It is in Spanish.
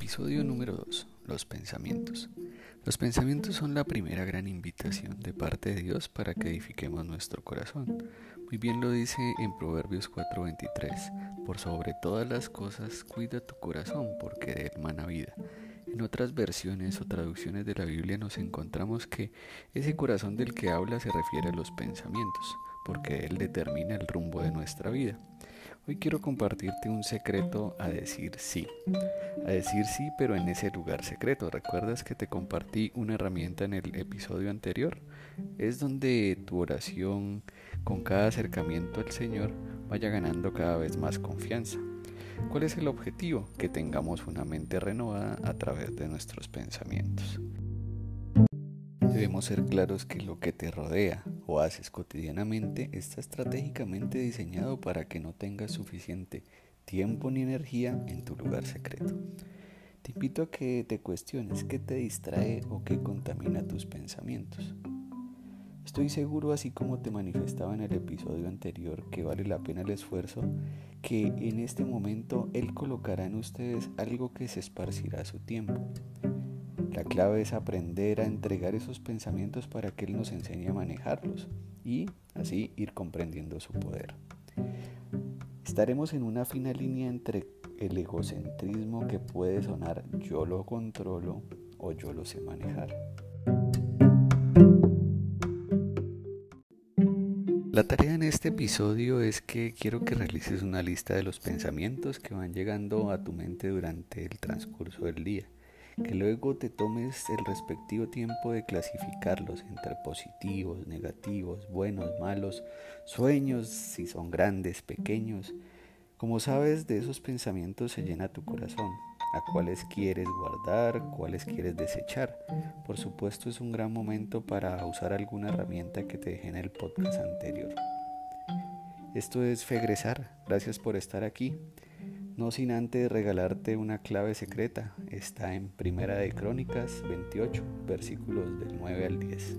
Episodio número 2. Los pensamientos. Los pensamientos son la primera gran invitación de parte de Dios para que edifiquemos nuestro corazón. Muy bien lo dice en Proverbios 4:23. Por sobre todas las cosas, cuida tu corazón, porque de él mana vida. En otras versiones o traducciones de la Biblia nos encontramos que ese corazón del que habla se refiere a los pensamientos, porque él determina el rumbo de nuestra vida. Hoy quiero compartirte un secreto a decir sí. A decir sí, pero en ese lugar secreto. ¿Recuerdas que te compartí una herramienta en el episodio anterior? Es donde tu oración con cada acercamiento al Señor vaya ganando cada vez más confianza. ¿Cuál es el objetivo? Que tengamos una mente renovada a través de nuestros pensamientos. Debemos ser claros que lo que te rodea o haces cotidianamente está estratégicamente diseñado para que no tengas suficiente tiempo ni energía en tu lugar secreto. Te invito a que te cuestiones qué te distrae o qué contamina tus pensamientos. Estoy seguro, así como te manifestaba en el episodio anterior, que vale la pena el esfuerzo, que en este momento Él colocará en ustedes algo que se esparcirá a su tiempo la clave es aprender a entregar esos pensamientos para que Él nos enseñe a manejarlos y así ir comprendiendo su poder. Estaremos en una fina línea entre el egocentrismo que puede sonar yo lo controlo o yo lo sé manejar. La tarea en este episodio es que quiero que realices una lista de los pensamientos que van llegando a tu mente durante el transcurso del día que luego te tomes el respectivo tiempo de clasificarlos entre positivos, negativos, buenos, malos, sueños, si son grandes, pequeños. Como sabes, de esos pensamientos se llena tu corazón, a cuáles quieres guardar, cuáles quieres desechar. Por supuesto es un gran momento para usar alguna herramienta que te dejé en el podcast anterior. Esto es Fegresar, gracias por estar aquí. No sin antes regalarte una clave secreta. Está en Primera de Crónicas 28, versículos del 9 al 10.